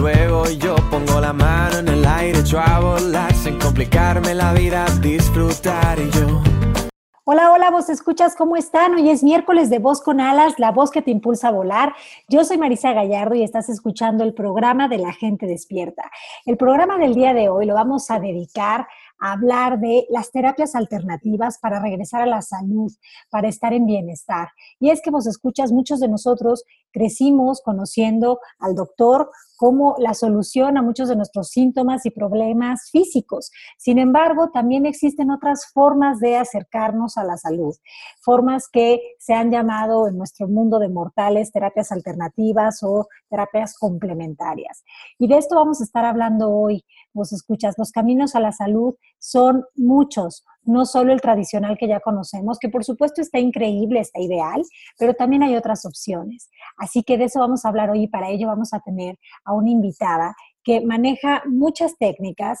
y luego yo pongo la mano en el aire, echo a sin complicarme la vida, disfrutar y yo. Hola, hola, vos escuchas, ¿cómo están? Hoy es miércoles de Voz con Alas, la voz que te impulsa a volar. Yo soy Marisa Gallardo y estás escuchando el programa de la gente despierta. El programa del día de hoy lo vamos a dedicar a hablar de las terapias alternativas para regresar a la salud, para estar en bienestar. Y es que vos escuchas, muchos de nosotros crecimos conociendo al doctor como la solución a muchos de nuestros síntomas y problemas físicos. Sin embargo, también existen otras formas de acercarnos a la salud, formas que se han llamado en nuestro mundo de mortales terapias alternativas o terapias complementarias. Y de esto vamos a estar hablando hoy. Vos escuchas, los caminos a la salud son muchos, no solo el tradicional que ya conocemos, que por supuesto está increíble, está ideal, pero también hay otras opciones. Así que de eso vamos a hablar hoy y para ello vamos a tener a una invitada que maneja muchas técnicas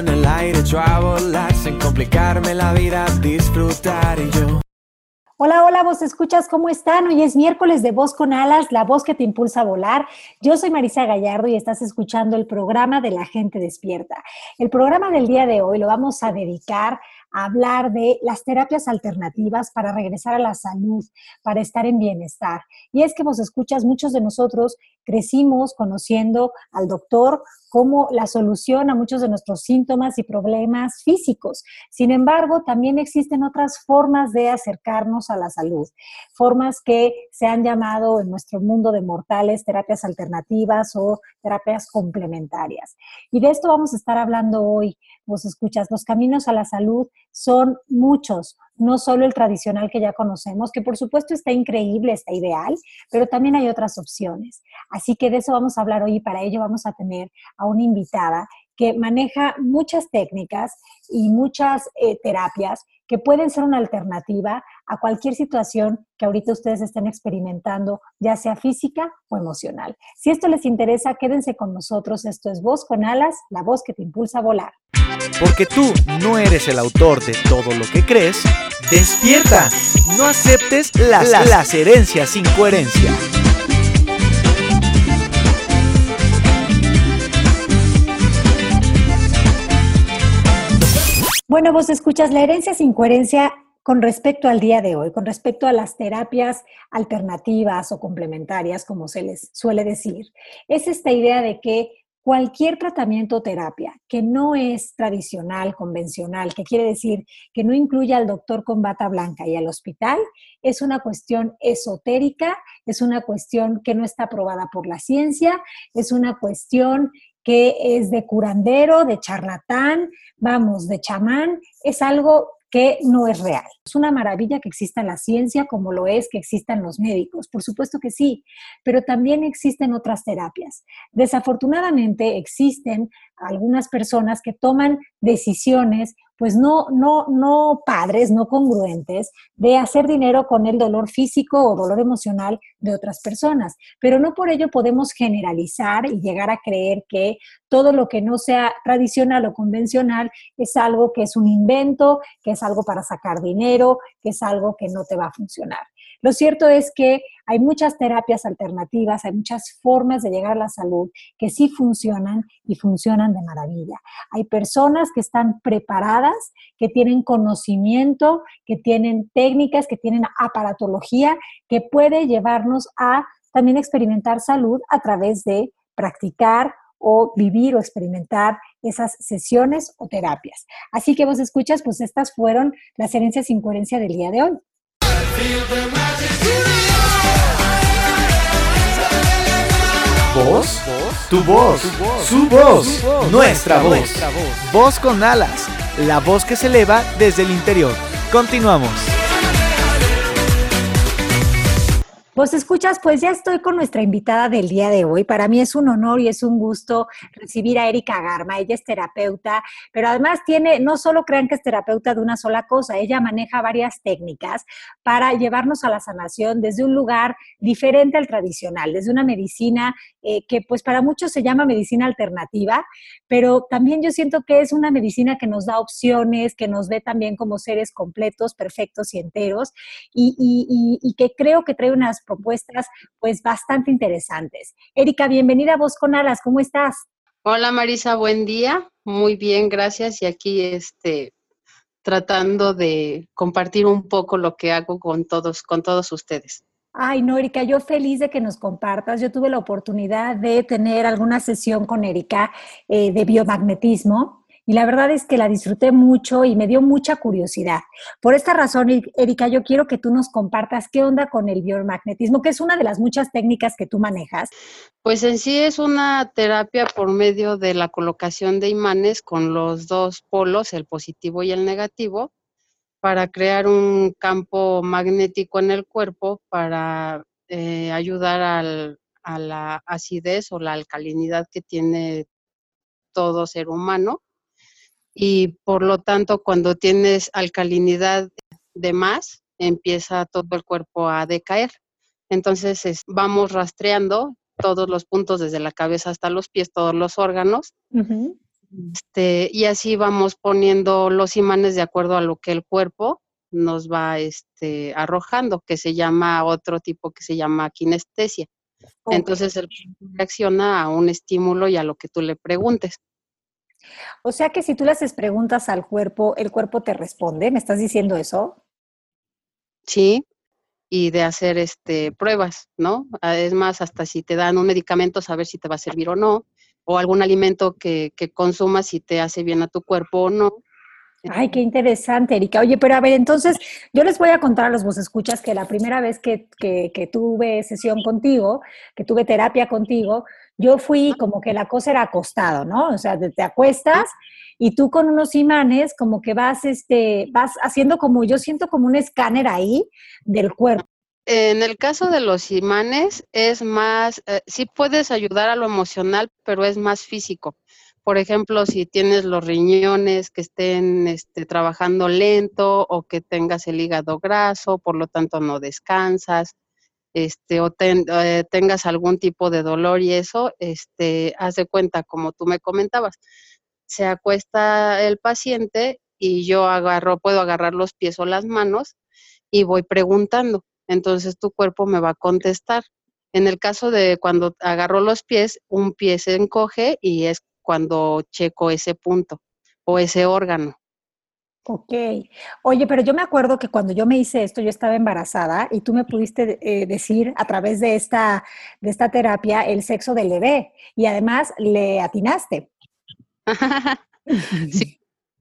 en el aire, sin complicarme la vida, yo. Hola, hola, vos escuchas, ¿cómo están? Hoy es miércoles de Voz con Alas, la voz que te impulsa a volar. Yo soy Marisa Gallardo y estás escuchando el programa de la gente despierta. El programa del día de hoy lo vamos a dedicar a hablar de las terapias alternativas para regresar a la salud, para estar en bienestar. Y es que vos escuchas, muchos de nosotros crecimos conociendo al doctor como la solución a muchos de nuestros síntomas y problemas físicos. Sin embargo, también existen otras formas de acercarnos a la salud, formas que se han llamado en nuestro mundo de mortales terapias alternativas o terapias complementarias. Y de esto vamos a estar hablando hoy. Vos escuchas, los caminos a la salud son muchos, no solo el tradicional que ya conocemos, que por supuesto está increíble, está ideal, pero también hay otras opciones. Así que de eso vamos a hablar hoy y para ello vamos a tener a una invitada que maneja muchas técnicas y muchas eh, terapias que pueden ser una alternativa a cualquier situación que ahorita ustedes estén experimentando, ya sea física o emocional. Si esto les interesa, quédense con nosotros. Esto es Voz con Alas, la voz que te impulsa a volar. Porque tú no eres el autor de todo lo que crees, despierta. No aceptes las, las herencias sin coherencia. Bueno, vos escuchas la herencia sin coherencia con respecto al día de hoy, con respecto a las terapias alternativas o complementarias, como se les suele decir. Es esta idea de que cualquier tratamiento o terapia que no es tradicional, convencional, que quiere decir que no incluye al doctor con bata blanca y al hospital, es una cuestión esotérica, es una cuestión que no está aprobada por la ciencia, es una cuestión que es de curandero, de charlatán, vamos, de chamán, es algo que no es real. Es una maravilla que exista la ciencia como lo es que existan los médicos, por supuesto que sí, pero también existen otras terapias. Desafortunadamente existen algunas personas que toman decisiones pues no, no, no padres, no congruentes de hacer dinero con el dolor físico o dolor emocional de otras personas. Pero no por ello podemos generalizar y llegar a creer que todo lo que no sea tradicional o convencional es algo que es un invento, que es algo para sacar dinero, que es algo que no te va a funcionar. Lo cierto es que hay muchas terapias alternativas, hay muchas formas de llegar a la salud que sí funcionan y funcionan de maravilla. Hay personas que están preparadas, que tienen conocimiento, que tienen técnicas, que tienen aparatología, que puede llevarnos a también experimentar salud a través de practicar o vivir o experimentar esas sesiones o terapias. Así que vos escuchas, pues estas fueron las herencias sin coherencia del día de hoy. ¿Voz? Tu voz, su voz, nuestra voz. Voz con alas, la voz que se eleva desde el interior. Continuamos. Pues escuchas, pues ya estoy con nuestra invitada del día de hoy. Para mí es un honor y es un gusto recibir a Erika Garma. Ella es terapeuta, pero además tiene, no solo crean que es terapeuta de una sola cosa, ella maneja varias técnicas para llevarnos a la sanación desde un lugar diferente al tradicional, desde una medicina eh, que pues para muchos se llama medicina alternativa, pero también yo siento que es una medicina que nos da opciones, que nos ve también como seres completos, perfectos y enteros, y, que creo que trae unas propuestas pues bastante interesantes. Erika, bienvenida a Voz con Alas, ¿cómo estás? Hola Marisa, buen día. Muy bien, gracias. Y aquí este tratando de compartir un poco lo que hago con todos, con todos ustedes. Ay, no, Erika, yo feliz de que nos compartas. Yo tuve la oportunidad de tener alguna sesión con Erika eh, de biomagnetismo y la verdad es que la disfruté mucho y me dio mucha curiosidad. Por esta razón, Erika, yo quiero que tú nos compartas qué onda con el biomagnetismo, que es una de las muchas técnicas que tú manejas. Pues en sí es una terapia por medio de la colocación de imanes con los dos polos, el positivo y el negativo, para crear un campo magnético en el cuerpo para eh, ayudar a la acidez o la alcalinidad que tiene todo ser humano y por lo tanto cuando tienes alcalinidad de más, empieza todo el cuerpo a decaer. Entonces vamos rastreando todos los puntos desde la cabeza hasta los pies, todos los órganos. Este, y así vamos poniendo los imanes de acuerdo a lo que el cuerpo nos va este, arrojando, que se llama otro tipo que se llama kinestesia. Entonces el cuerpo reacciona a un estímulo y a lo que tú le preguntes. O sea que si tú le haces preguntas al cuerpo, el cuerpo te responde. ¿Me estás diciendo eso? Sí, y de hacer este pruebas, ¿no? Ah, es más, hasta si te dan un medicamento, saber si te va a servir o no, o algún alimento que, que consumas si te hace bien a tu cuerpo o no. Ay, qué interesante, Erika. Oye, pero a ver, entonces yo les voy a contar a los vos escuchas que la primera vez que, que, que, tuve sesión contigo, que tuve terapia contigo, yo fui como que la cosa era acostado, ¿no? O sea, te, acuestas y tú con unos imanes como que vas, este, vas haciendo como, yo siento como un escáner ahí del cuerpo. En el caso de los imanes es más, eh, sí puedes ayudar a lo emocional, pero es más físico por ejemplo, si tienes los riñones que estén este, trabajando lento o que tengas el hígado graso, por lo tanto no descansas, este, o eh, tengas algún tipo de dolor y eso, este, haz de cuenta, como tú me comentabas, se acuesta el paciente y yo agarro, puedo agarrar los pies o las manos y voy preguntando. Entonces tu cuerpo me va a contestar. En el caso de cuando agarro los pies, un pie se encoge y es cuando checo ese punto o ese órgano. Ok. Oye, pero yo me acuerdo que cuando yo me hice esto, yo estaba embarazada y tú me pudiste eh, decir a través de esta, de esta terapia el sexo del bebé y además le atinaste. sí.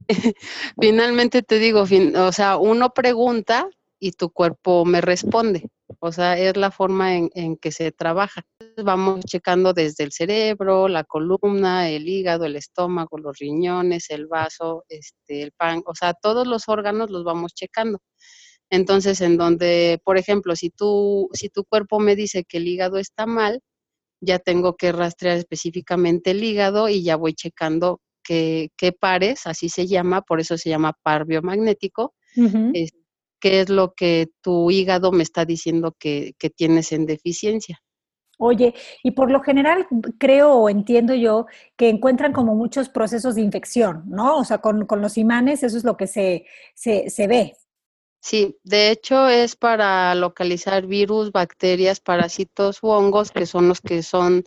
Finalmente te digo, o sea, uno pregunta y tu cuerpo me responde. o sea, es la forma en, en que se trabaja. Vamos checando desde el cerebro, la columna, el hígado, el estómago, los riñones, el vaso, este, el pan, o sea, todos los órganos los vamos checando. Entonces, en donde, por ejemplo, si tú, si tu cuerpo me dice que el hígado está mal, ya tengo que rastrear específicamente el hígado y ya voy checando qué, qué pares, así se llama, por eso se llama par biomagnético, qué es lo que tu hígado me está diciendo que, que tienes en deficiencia. Oye, y por lo general creo o entiendo yo que encuentran como muchos procesos de infección, ¿no? O sea, con, con los imanes eso es lo que se, se, se ve. Sí, de hecho es para localizar virus, bacterias, parásitos u hongos, que son los que son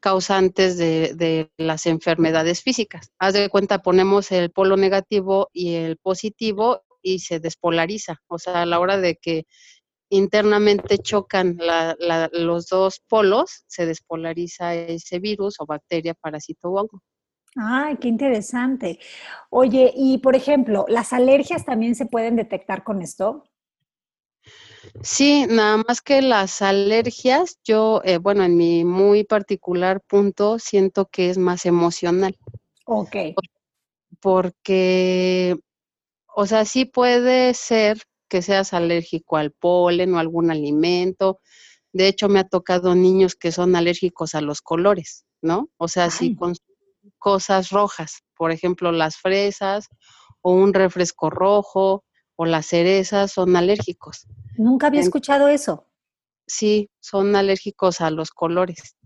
causantes de, de, las enfermedades físicas. Haz de cuenta, ponemos el polo negativo y el positivo y se despolariza. O sea, a la hora de que internamente chocan la, la, los dos polos, se despolariza ese virus o bacteria, parásito o hongo. Ay, qué interesante. Oye, y por ejemplo, ¿las alergias también se pueden detectar con esto? Sí, nada más que las alergias, yo, eh, bueno, en mi muy particular punto, siento que es más emocional. Ok. Porque, o sea, sí puede ser que seas alérgico al polen o algún alimento. De hecho, me ha tocado niños que son alérgicos a los colores, ¿no? O sea, Ay. si con cosas rojas, por ejemplo, las fresas o un refresco rojo o las cerezas son alérgicos. Nunca había escuchado eso. Sí, son alérgicos a los colores.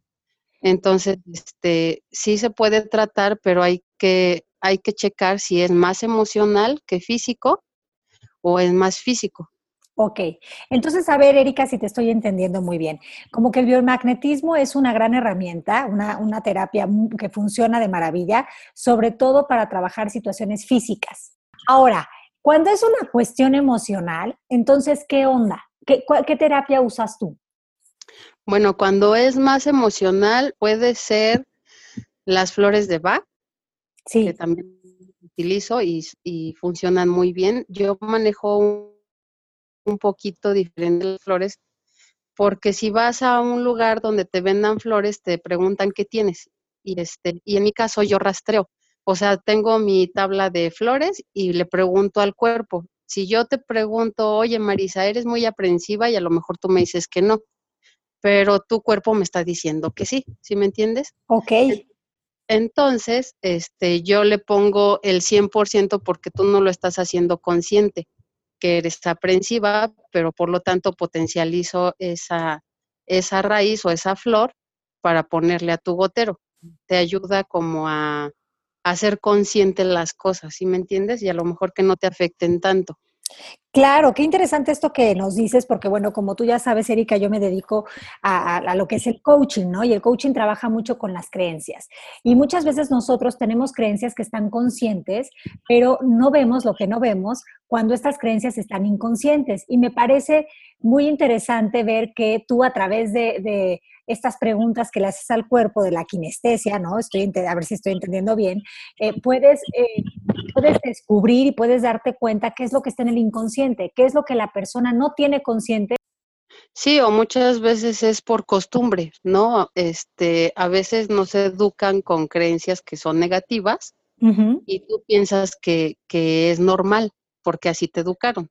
Entonces, este, sí se puede tratar, pero hay que, hay que checar si es más emocional que físico o es más físico. Ok, entonces a ver, Erika, si te estoy entendiendo muy bien. Como que el biomagnetismo es una gran herramienta, una, una, terapia que funciona de maravilla, sobre todo para trabajar situaciones físicas. Ahora, cuando es una cuestión emocional, entonces, ¿qué onda? ¿Qué, qué terapia usas tú? Bueno, cuando es más emocional, puede ser las flores de Bach, sí. que también utilizo y, y funcionan muy bien. Yo manejo un un poquito diferente las flores, porque si vas a un lugar donde te vendan flores, te preguntan qué tienes. Y, este, y en mi caso yo rastreo. O sea, tengo mi tabla de flores y le pregunto al cuerpo. Si yo te pregunto, oye Marisa, eres muy aprensiva y a lo mejor tú me dices que no, pero tu cuerpo me está diciendo que sí, ¿sí me entiendes? Ok. Entonces, este, yo le pongo el 100% porque tú no lo estás haciendo consciente que eres aprensiva, pero por lo tanto potencializo esa, esa raíz o esa flor para ponerle a tu gotero. Te ayuda como a, a ser consciente las cosas, ¿sí me entiendes? Y a lo mejor que no te afecten tanto. Claro, qué interesante esto que nos dices, porque bueno, como tú ya sabes, Erika, yo me dedico a, lo que es el coaching, ¿no? Y el coaching trabaja mucho con las creencias. Y muchas veces nosotros tenemos creencias que están conscientes, pero no vemos lo que no vemos cuando estas creencias están inconscientes. Y me parece muy interesante ver que tú a través de, de estas preguntas que le haces al cuerpo de la kinestesia, ¿no? Estoy a ver si estoy entendiendo bien, eh, puedes, eh, puedes descubrir y puedes darte cuenta qué es lo que está en el inconsciente, qué es lo que la persona no tiene consciente. Sí, o muchas veces es por costumbre, ¿no? Este, a veces nos educan con creencias que son negativas uh -huh. y tú piensas que, que es normal porque así te educaron.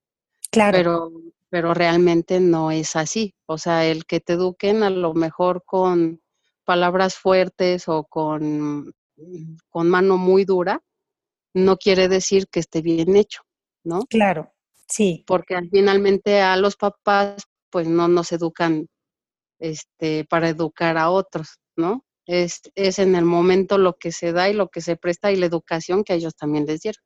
Claro. Pero pero realmente no es así. O sea, el que te eduquen a lo mejor con palabras fuertes o con, con mano muy dura, no quiere decir que esté bien hecho, ¿no? Claro, sí. Porque finalmente a los papás, pues no nos educan este, para educar a otros, ¿no? Es, es en el momento lo que se da y lo que se presta y la educación que a ellos también les dieron.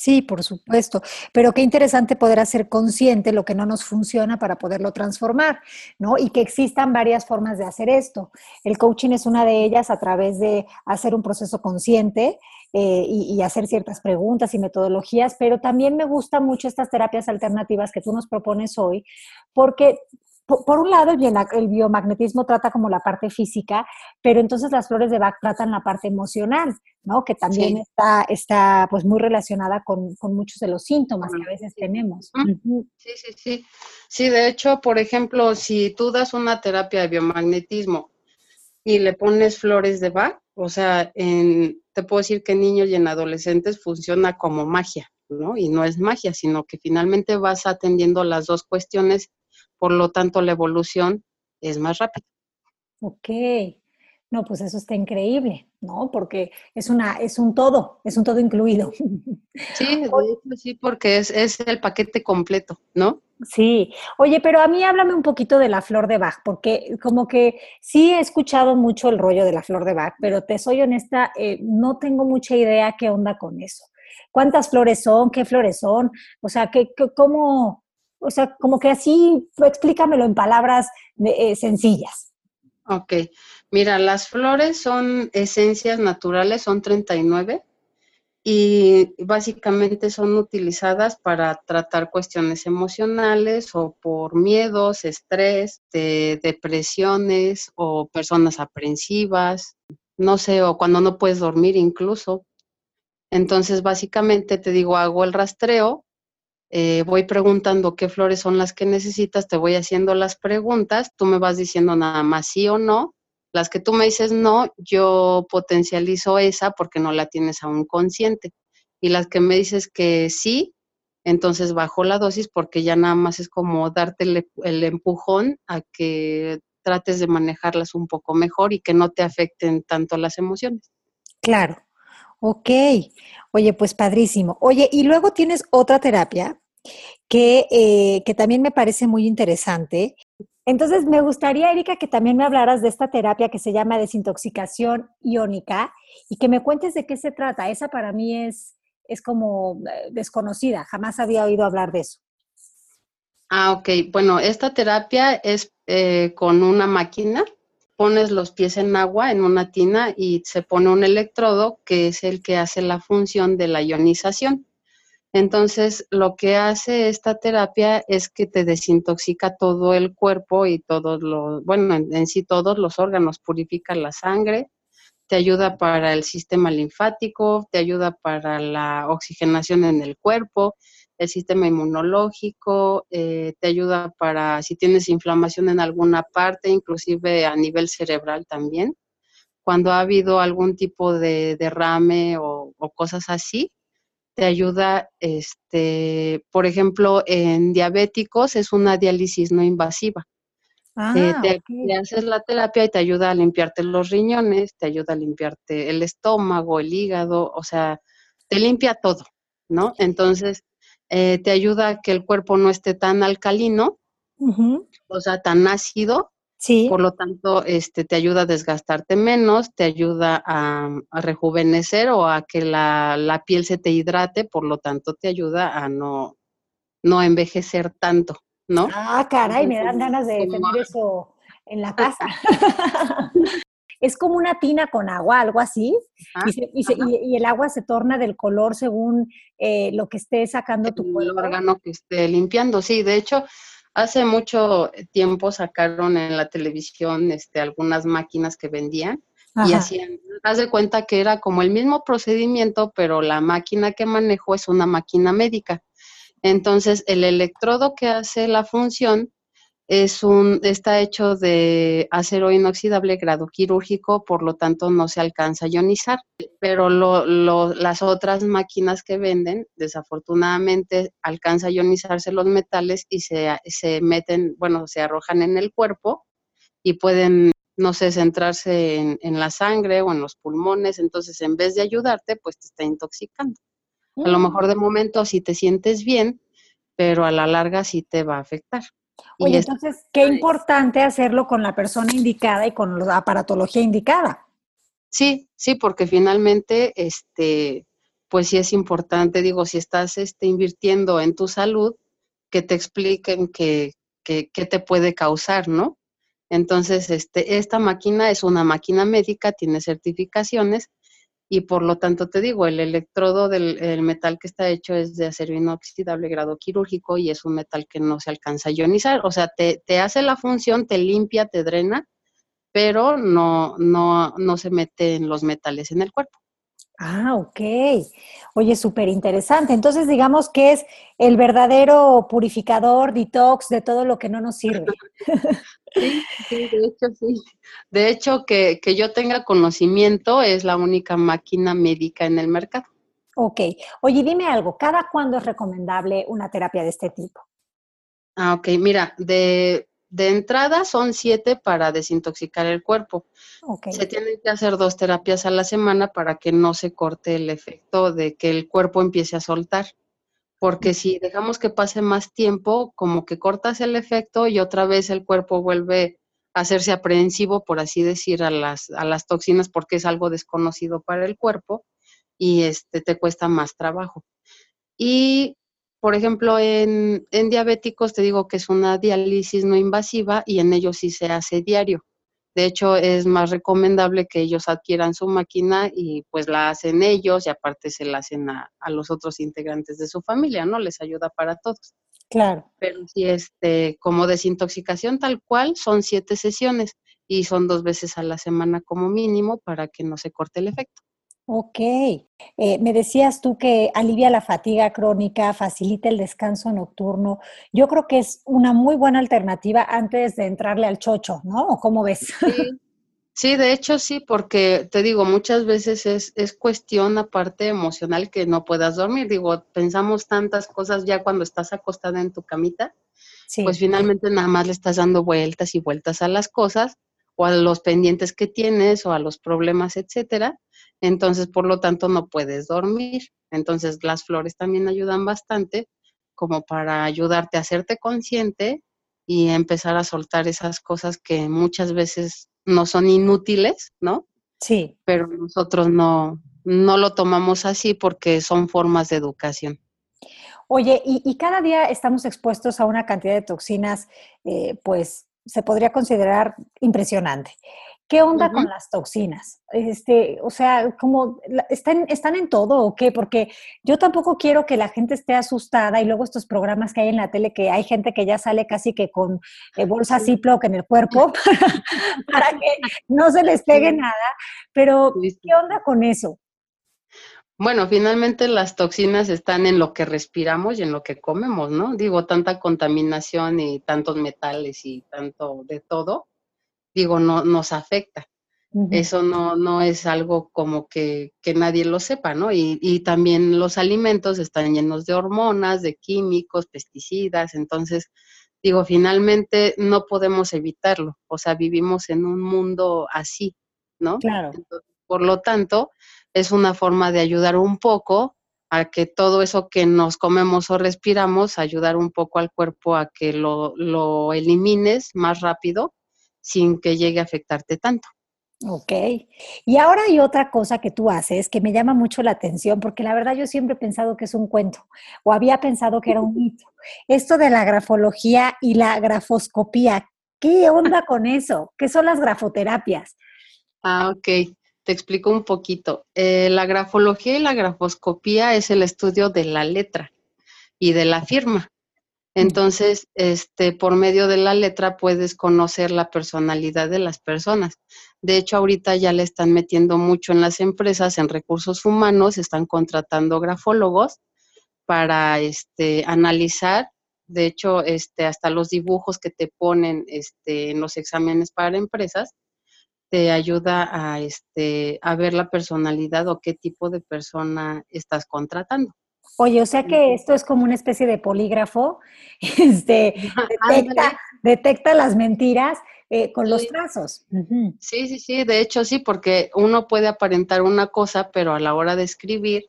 Sí, por supuesto, pero qué interesante poder hacer consciente lo que no nos funciona para poderlo transformar, ¿no? Y que existan varias formas de hacer esto. El coaching es una de ellas a través de hacer un proceso consciente eh, y, y, hacer ciertas preguntas y metodologías, pero también me gustan mucho estas terapias alternativas que tú nos propones hoy, porque por, un lado, el, biomagnetismo trata como la parte física, pero entonces las flores de Bach tratan la parte emocional, ¿no? Que también está, está pues muy relacionada con, muchos de los síntomas que a veces tenemos. Sí, sí, sí. Sí, de hecho, por ejemplo, si tú das una terapia de biomagnetismo y le pones flores de Bach, o sea, te puedo decir que en niños y en adolescentes funciona como magia, ¿no? Y no es magia, sino que finalmente vas atendiendo las dos cuestiones por lo tanto la evolución es más rápida. Ok, no, pues eso está increíble, ¿no? Porque es, una, es un todo, es un todo incluido. Sí, sí, porque es, es el paquete completo, ¿no? Sí, oye, pero a mí háblame un poquito de la flor de Bach, porque como que sí he escuchado mucho el rollo de la flor de Bach, pero te soy honesta, eh, no tengo mucha idea qué onda con eso. ¿Cuántas flores son? ¿Qué flores son? O sea, ¿qué, cómo, o sea, como que así, explícamelo en palabras eh, sencillas. Ok, mira, las flores son esencias naturales, son 39 y básicamente son utilizadas para tratar cuestiones emocionales o por miedos, estrés, depresiones o personas aprensivas, no sé, o cuando no puedes dormir incluso. Entonces, básicamente te digo, hago el rastreo eh, voy preguntando qué flores son las que necesitas, te voy haciendo las preguntas, tú me vas diciendo nada más sí o no. Las que tú me dices no, yo potencializo esa porque no la tienes aún consciente. Y las que me dices que sí, entonces bajo la dosis porque ya nada más es como darte el, empujón a que trates de manejarlas un poco mejor y que no te afecten tanto las emociones. Claro. Ok, oye, pues padrísimo. Oye, y luego tienes otra terapia que, eh, que también me parece muy interesante. Entonces, me gustaría, Erika, que también me hablaras de esta terapia que se llama desintoxicación iónica y que me cuentes de qué se trata. Esa para mí es, es como eh, desconocida, jamás había oído hablar de eso. Ah, ok. Bueno, esta terapia es eh, con una máquina pones los pies en agua en una tina y se pone un electrodo que es el que hace la función de la ionización. Entonces, lo que hace esta terapia es que te desintoxica todo el cuerpo y todos los, bueno, en, sí todos los órganos, purifica la sangre, te ayuda para el sistema linfático, te ayuda para la oxigenación en el cuerpo, el sistema inmunológico, eh, te ayuda para si tienes inflamación en alguna parte, inclusive a nivel cerebral también. Cuando ha habido algún tipo de derrame o, cosas así, te ayuda, este, por ejemplo, en diabéticos es una diálisis no invasiva. Eh, ah, te, te, haces la terapia y te ayuda a limpiarte los riñones, te ayuda a limpiarte el estómago, el hígado, o sea, te limpia todo, ¿no? Entonces, eh, te ayuda a que el cuerpo no esté tan alcalino, o sea, tan ácido. Sí. Por lo tanto, este, te ayuda a desgastarte menos, te ayuda a, rejuvenecer o a que la, piel se te hidrate, por lo tanto, te ayuda a no, no envejecer tanto, ¿no? Ah, caray, me dan ganas de tener eso en la casa. es como una tina con agua, algo así, y, el agua se torna del color según eh, lo que esté sacando tu cuerpo. El órgano que esté limpiando, sí, de hecho, hace mucho tiempo sacaron en la televisión este, algunas máquinas que vendían y hacían, haz de cuenta que era como el mismo procedimiento, pero la máquina que manejo es una máquina médica. Entonces, el electrodo que hace la función es un, está hecho de acero inoxidable grado quirúrgico, por lo tanto no se alcanza a ionizar. Pero las otras máquinas que venden, desafortunadamente, alcanza a ionizarse los metales y se, se meten, bueno, se arrojan en el cuerpo y pueden, no sé, centrarse en, en la sangre o en los pulmones. Entonces, en vez de ayudarte, pues te está intoxicando. A lo mm. mejor de momento sí te sientes bien, pero a la larga sí te va a afectar. Oye, entonces, qué importante hacerlo con la persona indicada y con la aparatología indicada. Sí, sí, porque finalmente, este, pues sí es importante, digo, si estás este, invirtiendo en tu salud, que te expliquen qué que, te puede causar, ¿no? Entonces, este, esta máquina es una máquina médica, tiene certificaciones y por lo tanto te digo, el electrodo del metal que está hecho es de acero inoxidable grado quirúrgico y es un metal que no se alcanza a ionizar, o sea, te, te hace la función, te limpia, te drena, pero no, no, no se mete en los metales en el cuerpo. Ah, ok. Oye, súper interesante. Entonces, digamos que es el verdadero purificador, detox de todo lo que no nos sirve. Sí, sí, de hecho, sí. De hecho, que, que yo tenga conocimiento es la única máquina médica en el mercado. Ok. Oye, dime algo, ¿cada cuándo es recomendable una terapia de este tipo? Ah, ok. Mira, de de entrada son siete para desintoxicar el cuerpo. Se tienen que hacer dos terapias a la semana para que no se corte el efecto de que el cuerpo empiece a soltar. Porque si dejamos que pase más tiempo, como que cortas el efecto y otra vez el cuerpo vuelve a hacerse aprehensivo, por así decir, a las, a las toxinas porque es algo desconocido para el cuerpo y este te cuesta más trabajo. Y por ejemplo, en, diabéticos te digo que es una diálisis no invasiva y en ellos sí se hace diario. De hecho, es más recomendable que ellos adquieran su máquina y pues la hacen ellos y aparte se la hacen a, los otros integrantes de su familia, ¿no? Les ayuda para todos. Claro. Pero si este, como desintoxicación tal cual, son siete sesiones y son dos veces a la semana como mínimo para que no se corte el efecto. Ok. Eh, me decías tú que alivia la fatiga crónica, facilita el descanso nocturno. Yo creo que es una muy buena alternativa antes de entrarle al chocho, ¿no? ¿O cómo ves? Sí. de hecho sí, porque te digo, muchas veces es, es cuestión aparte emocional que no puedas dormir. Digo, pensamos tantas cosas ya cuando estás acostada en tu camita, pues finalmente nada más le estás dando vueltas y vueltas a las cosas o a los pendientes que tienes o a los problemas, etcétera entonces por lo tanto no puedes dormir. Entonces las flores también ayudan bastante como para ayudarte a hacerte consciente y empezar a soltar esas cosas que muchas veces no son inútiles, ¿no? Sí. Pero nosotros no, no lo tomamos así porque son formas de educación. Oye, y, cada día estamos expuestos a una cantidad de toxinas, eh, pues se podría considerar impresionante. ¿Qué onda con las toxinas? Este, o sea, como están, están en todo o qué? Porque yo tampoco quiero que la gente esté asustada y luego estos programas que hay en la tele que hay gente que ya sale casi que con eh, bolsa Ziploc en el cuerpo para, que no se les pegue nada. Pero ¿qué onda con eso? Bueno, finalmente las toxinas están en lo que respiramos y en lo que comemos, ¿no? Digo, tanta contaminación y tantos metales y tanto de todo digo, no nos afecta. Eso no, no es algo como que, que nadie lo sepa, ¿no? Y, y, también los alimentos están llenos de hormonas, de químicos, pesticidas, entonces, digo, finalmente no podemos evitarlo, o sea, vivimos en un mundo así, ¿no? Claro. Por lo tanto, es una forma de ayudar un poco a que todo eso que nos comemos o respiramos, ayudar un poco al cuerpo a que lo, lo elimines más rápido sin que llegue a afectarte tanto. Ok. Y ahora hay otra cosa que tú haces que me llama mucho la atención, porque la verdad yo siempre he pensado que es un cuento, o había pensado que era un mito. Esto de la grafología y la grafoscopía, ¿qué onda con eso? ¿Qué son las grafoterapias? Ah, ok. Te explico un poquito. Eh, la grafología y la grafoscopía es el estudio de la letra y de la firma. Entonces, este, por medio de la letra puedes conocer la personalidad de las personas. De hecho, ahorita ya le están metiendo mucho en las empresas, en recursos humanos, están contratando grafólogos para este, analizar, de hecho, este, hasta los dibujos que te ponen este, en los exámenes para empresas, te ayuda a, este, a ver la personalidad o qué tipo de persona estás contratando. Oye, o sea que esto es como una especie de polígrafo, este, detecta, detecta las mentiras eh, con los trazos. Sí, sí, sí, de hecho sí, porque uno puede aparentar una cosa, pero a la hora de escribir,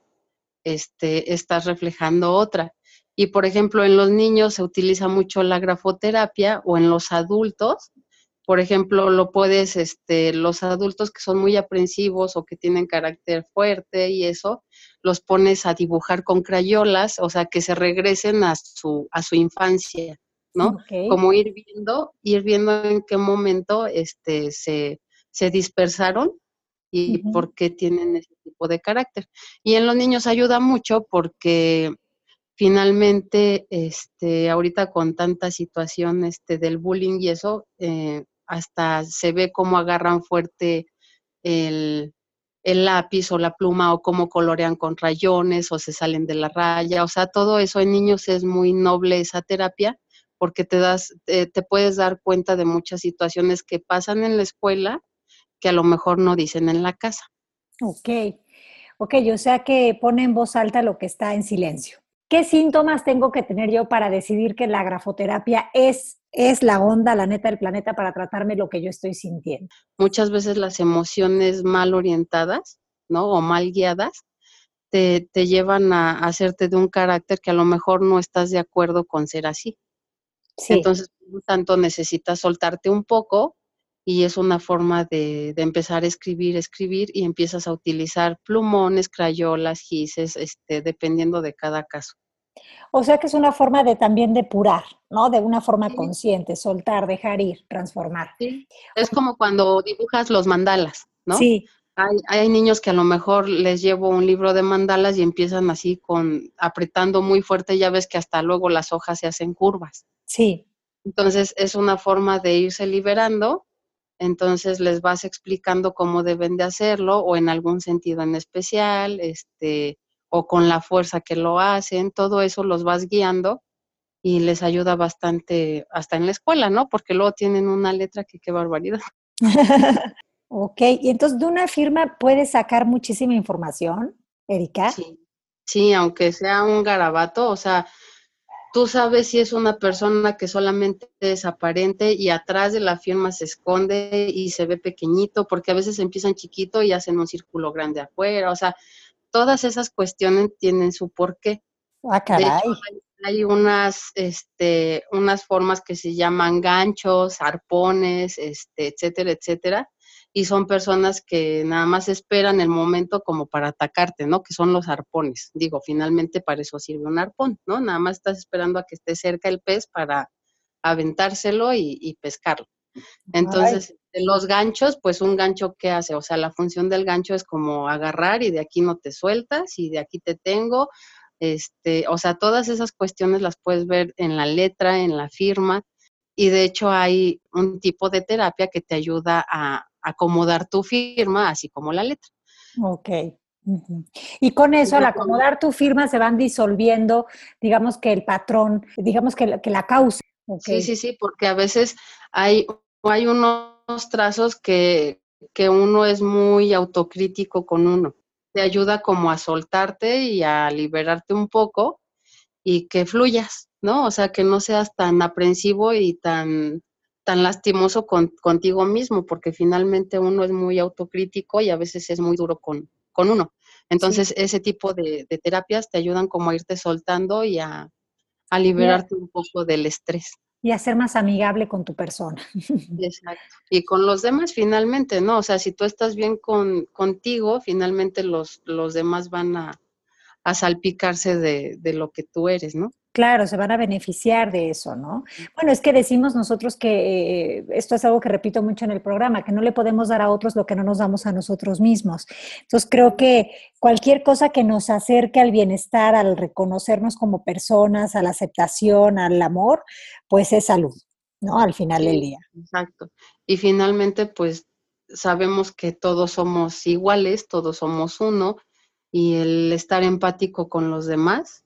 este, estás reflejando otra. Y por ejemplo, en los niños se utiliza mucho la grafoterapia o en los adultos por ejemplo, lo puedes, este, los adultos que son muy aprensivos o que tienen carácter fuerte y eso, los pones a dibujar con crayolas, o sea, que se regresen a su, a su infancia, ¿no? Como ir viendo, ir viendo en qué momento este, se, se dispersaron y por qué tienen ese tipo de carácter. Y en los niños ayuda mucho porque finalmente, este, ahorita con tanta situación este, del bullying y eso, eh, hasta se ve cómo agarran fuerte el, el lápiz o la pluma o cómo colorean con rayones o se salen de la raya. O sea, todo eso en niños es muy noble esa terapia porque te das, te, puedes dar cuenta de muchas situaciones que pasan en la escuela que a lo mejor no dicen en la casa. Ok, ok, o sea que pone en voz alta lo que está en silencio. ¿Qué síntomas tengo que tener yo para decidir que la grafoterapia es, es la onda, la neta del planeta para tratarme lo que yo estoy sintiendo? Muchas veces las emociones mal orientadas, ¿no? O mal guiadas, te, te llevan a hacerte de un carácter que a lo mejor no estás de acuerdo con ser así. Entonces, por lo tanto, necesitas soltarte un poco y es una forma de, empezar a escribir, escribir y empiezas a utilizar plumones, crayolas, gises, este, dependiendo de cada caso. O sea que es una forma de también depurar, ¿no? De una forma consciente, soltar, dejar ir, transformar. Sí. Es como cuando dibujas los mandalas, ¿no? Sí. Hay, hay, niños que a lo mejor les llevo un libro de mandalas y empiezan así con apretando muy fuerte, ya ves que hasta luego las hojas se hacen curvas. Sí. Entonces es una forma de irse liberando, entonces les vas explicando cómo deben de hacerlo o en algún sentido en especial, este, o con la fuerza que lo hacen, todo eso los vas guiando y les ayuda bastante hasta en la escuela, ¿no? Porque luego tienen una letra que qué barbaridad. ok, y entonces de una firma puedes sacar muchísima información, Erika. Sí, sí, aunque sea un garabato, o sea, tú sabes si es una persona que solamente es aparente y atrás de la firma se esconde y se ve pequeñito, porque a veces empiezan chiquito y hacen un círculo grande afuera, o sea, todas esas cuestiones tienen su porqué. Ah, caray. hay, unas, este, unas formas que se llaman ganchos, arpones, este, etcétera, etcétera, y son personas que nada más esperan el momento como para atacarte, ¿no? Que son los arpones. Digo, finalmente para eso sirve un arpón, ¿no? Nada más estás esperando a que esté cerca el pez para aventárselo y, pescarlo. Entonces, los ganchos, pues un gancho, ¿qué hace? O sea, la función del gancho es como agarrar y de aquí no te sueltas y de aquí te tengo. Este, o sea, todas esas cuestiones las puedes ver en la letra, en la firma, y de hecho hay un tipo de terapia que te ayuda a, acomodar tu firma, así como la letra. Ok. Y con eso, al acomodar tu firma, se van disolviendo, digamos que el patrón, digamos que, que la causa. Sí, sí, sí, porque a veces hay, hay unos trazos que, que uno es muy autocrítico con uno. Te ayuda como a soltarte y a liberarte un poco y que fluyas, ¿no? O sea, que no seas tan aprensivo y tan tan lastimoso contigo mismo, porque finalmente uno es muy autocrítico y a veces es muy duro con, con uno. Entonces, ese tipo de, terapias te ayudan como a irte soltando y a, liberarte un poco del estrés. Y a ser más amigable con tu persona. Exacto. Y con los demás finalmente, ¿no? O sea, si tú estás bien con, contigo, finalmente los, los demás van a, a salpicarse de, de, lo que tú eres, ¿no? Claro, se van a beneficiar de eso, ¿no? Bueno, es que decimos nosotros que eh, esto es algo que repito mucho en el programa, que no le podemos dar a otros lo que no nos damos a nosotros mismos. Entonces creo que cualquier cosa que nos acerque al bienestar, al reconocernos como personas, a la aceptación, al amor, pues es salud, ¿no? Al final del día. Exacto. Y finalmente, pues sabemos que todos somos iguales, todos somos uno, y el estar empático con los demás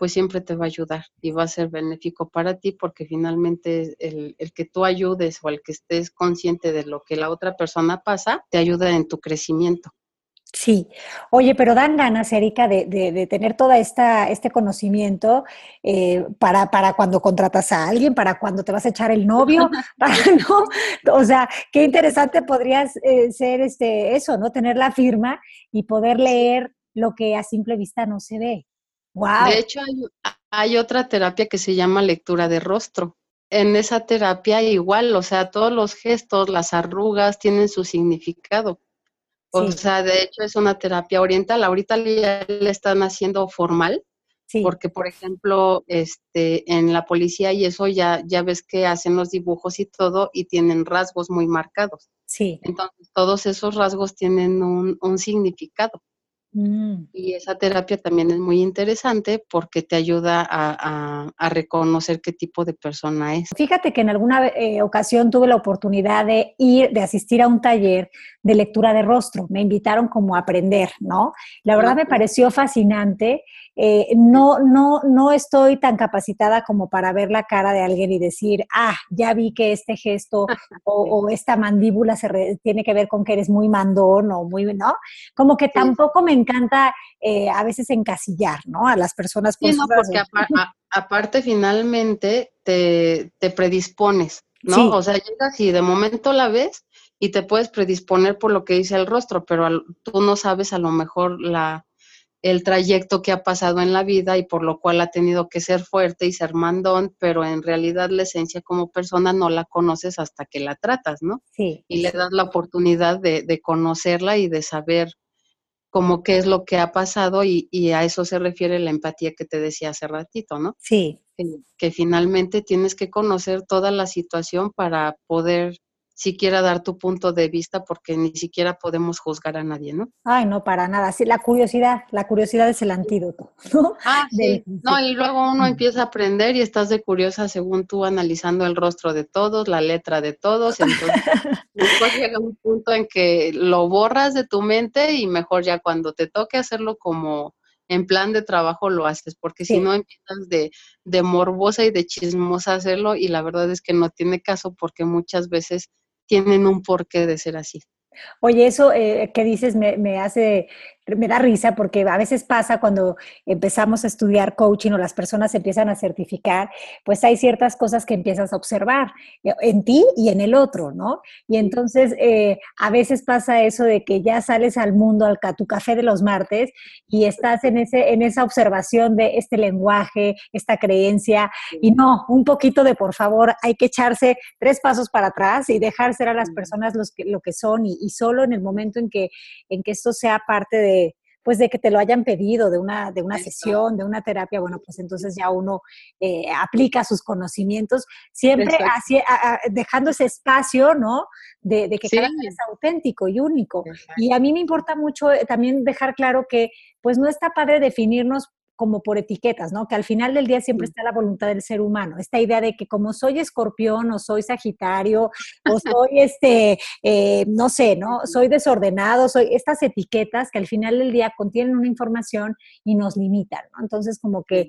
pues siempre te va a ayudar y va a ser benéfico para ti porque finalmente el, que tú ayudes o el que estés consciente de lo que la otra persona pasa, te ayuda en tu crecimiento. Sí, oye, pero dan ganas, Erika, de, tener todo este conocimiento eh, para, para, cuando contratas a alguien, para cuando te vas a echar el novio, ¿no? O sea, qué interesante podría eh, ser este, eso, ¿no? Tener la firma y poder leer lo que a simple vista no se ve. De hecho, hay, otra terapia que se llama lectura de rostro. En esa terapia igual, o sea, todos los gestos, las arrugas tienen su significado. O sea, de hecho es una terapia oriental. Ahorita ya le están haciendo formal, Porque, por ejemplo, este, en la policía y eso ya, ya ves que hacen los dibujos y todo y tienen rasgos muy marcados. Sí. Entonces, todos esos rasgos tienen un, un significado. Mm. Y esa terapia también es muy interesante porque te ayuda a, a, reconocer qué tipo de persona es. Fíjate que en alguna eh, ocasión tuve la oportunidad de ir, de asistir a un taller de lectura de rostro. Me invitaron como a aprender, ¿no? La verdad me pareció fascinante. Eh, no, no, no estoy tan capacitada como para ver la cara de alguien y decir, ah, ya vi que este gesto o, esta mandíbula se tiene que ver con que eres muy mandón o muy, ¿no? Como que tampoco me encanta eh, a veces encasillar, ¿no? A las personas. Por sí, no, porque aparte finalmente te, te predispones, ¿no? O sea, llegas y de momento la ves y te puedes predisponer por lo que dice el rostro, pero tú no sabes a lo mejor la, el trayecto que ha pasado en la vida y por lo cual ha tenido que ser fuerte y ser mandón, pero en realidad la esencia como persona no la conoces hasta que la tratas, ¿no? Sí. Y le das la oportunidad de, de conocerla y de saber cómo qué es lo que ha pasado y, y, a eso se refiere la empatía que te decía hace ratito, ¿no? Sí. que finalmente tienes que conocer toda la situación para poder siquiera dar tu punto de vista porque ni siquiera podemos juzgar a nadie, ¿no? Ay, no, para nada. Sí, la curiosidad, la curiosidad es el antídoto, ¿no? Ah, sí. No, y luego uno empieza a aprender y estás de curiosa según tú analizando el rostro de todos, la letra de todos, entonces después llega un punto en que lo borras de tu mente y mejor ya cuando te toque hacerlo como en plan de trabajo lo haces, porque si no empiezas de, de morbosa y de chismosa hacerlo y la verdad es que no tiene caso porque muchas veces tienen un porqué de ser así. Oye, eso eh, que dices me, me, hace me da risa porque a veces pasa cuando empezamos a estudiar coaching o las personas empiezan a certificar, pues hay ciertas cosas que empiezas a observar eh, en ti y en el otro, ¿no? Y entonces eh, a veces pasa eso de que ya sales al mundo, al tu café de los martes y estás en, ese, en esa observación de este lenguaje, esta creencia y no, un poquito de por favor, hay que echarse tres pasos para atrás y dejar ser a las personas los que, lo que son y, y solo en el momento en que, en que esto sea parte de pues de que te lo hayan pedido de una, de una sesión, de una terapia, bueno, pues entonces ya uno eh, aplica sus conocimientos, siempre así, dejando ese espacio, ¿no? De, que cada uno es auténtico y único. Y a mí me importa mucho eh, también dejar claro que pues no está padre definirnos como por etiquetas, ¿no? Que al final del día siempre está la voluntad del ser humano. Esta idea de que como soy escorpión o soy sagitario o soy este, eh, no sé, ¿no? Soy desordenado, soy estas etiquetas que al final del día contienen una información y nos limitan, ¿no? Entonces como que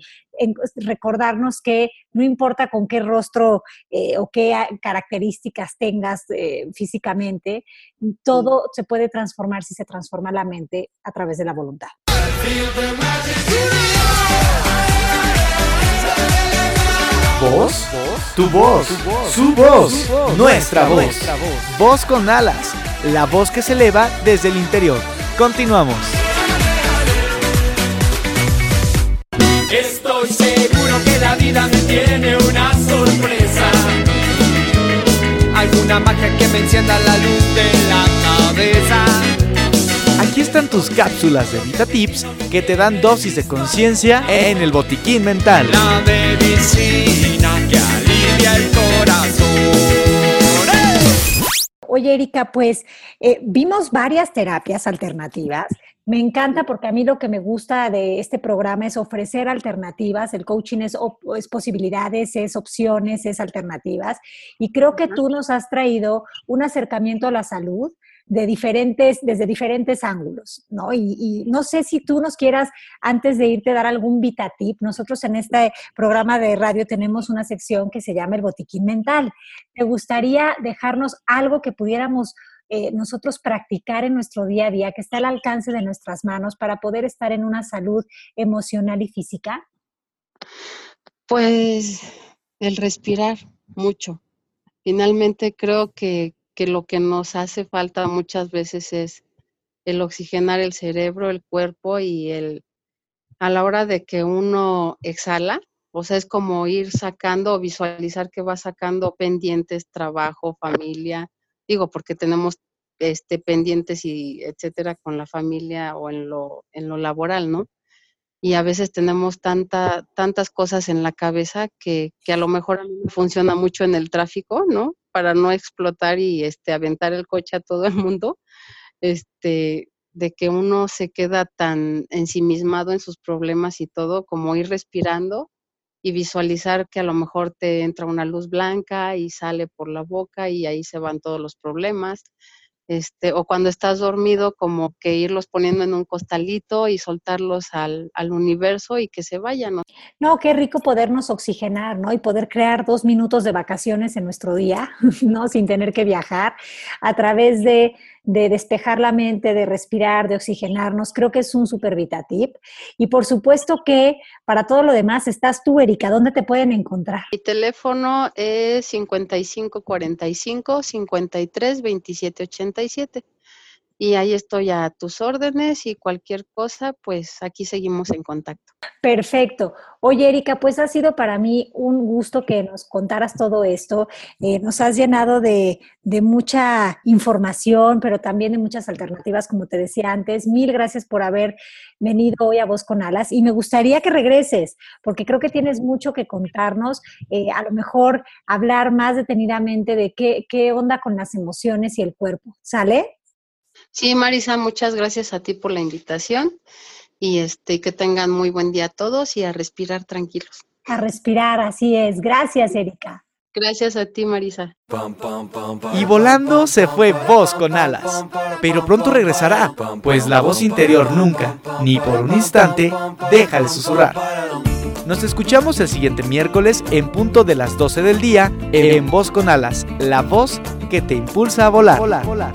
recordarnos que no importa con qué rostro eh, o qué características tengas eh, físicamente, todo se puede transformar si se transforma la mente a través de la voluntad. ¿Voz? Tu voz, su voz, nuestra voz. Voz con alas, la voz que se eleva desde el interior. Continuamos. Estoy seguro que la vida me tiene una sorpresa. Alguna magia que me encienda la luz de la cabeza. Aquí están tus cápsulas de Vita Tips que te dan dosis de conciencia en el botiquín mental. La medicina que alivia el corazón. Oye, Erika, pues eh, vimos varias terapias alternativas. Me encanta porque a mí lo que me gusta de este programa es ofrecer alternativas. El coaching es, es posibilidades, es opciones, es alternativas. Y creo que tú nos has traído un acercamiento a la salud de diferentes, desde diferentes ángulos, ¿no? Y, no sé si tú nos quieras, antes de irte, dar algún VitaTip. Nosotros en este programa de radio tenemos una sección que se llama el botiquín mental. ¿Te gustaría dejarnos algo que pudiéramos eh, nosotros practicar en nuestro día a día, que está al alcance de nuestras manos para poder estar en una salud emocional y física? Pues el respirar mucho. Finalmente creo que que lo que nos hace falta muchas veces es el oxigenar el cerebro, el cuerpo y el a la hora de que uno exhala, o sea, es como ir sacando o visualizar que va sacando pendientes, trabajo, familia, digo, porque tenemos este pendientes y etcétera con la familia o en lo en lo laboral, ¿no? y a veces tenemos tanta, tantas cosas en la cabeza que, que, a lo mejor a funciona mucho en el tráfico, ¿no? Para no explotar y este, aventar el coche a todo el mundo, este, de que uno se queda tan ensimismado en sus problemas y todo, como ir respirando y visualizar que a lo mejor te entra una luz blanca y sale por la boca y ahí se van todos los problemas este, o cuando estás dormido, como que irlos poniendo en un costalito y soltarlos al, al universo y que se vayan. ¿no? no, qué rico podernos oxigenar, ¿no? Y poder crear dos minutos de vacaciones en nuestro día, ¿no? Sin tener que viajar, a través de de despejar la mente, de respirar, de oxigenarnos. Creo que es un super vitatip. Y por supuesto que para todo lo demás estás tú, Erika. ¿Dónde te pueden encontrar? Mi teléfono es 5545 53 27 87 y ahí estoy a tus órdenes y cualquier cosa, pues aquí seguimos en contacto. Perfecto. Oye, Erika, pues ha sido para mí un gusto que nos contaras todo esto. Eh, nos has llenado de, de, mucha información, pero también de muchas alternativas, como te decía antes. Mil gracias por haber venido hoy a Voz con Alas y me gustaría que regreses, porque creo que tienes mucho que contarnos. Eh, a lo mejor hablar más detenidamente de qué, qué onda con las emociones y el cuerpo. ¿Sale? Sí, Marisa, muchas gracias a ti por la invitación y este que tengan muy buen día a todos y a respirar tranquilos. A respirar, así es. Gracias, Erika. Gracias a ti, Marisa. Y volando se fue voz con alas. Pero pronto regresará, pues la voz interior nunca, ni por un instante, deja de susurrar. Nos escuchamos el siguiente miércoles en punto de las 12 del día en Voz con Alas, la voz que te impulsa a volar. volar.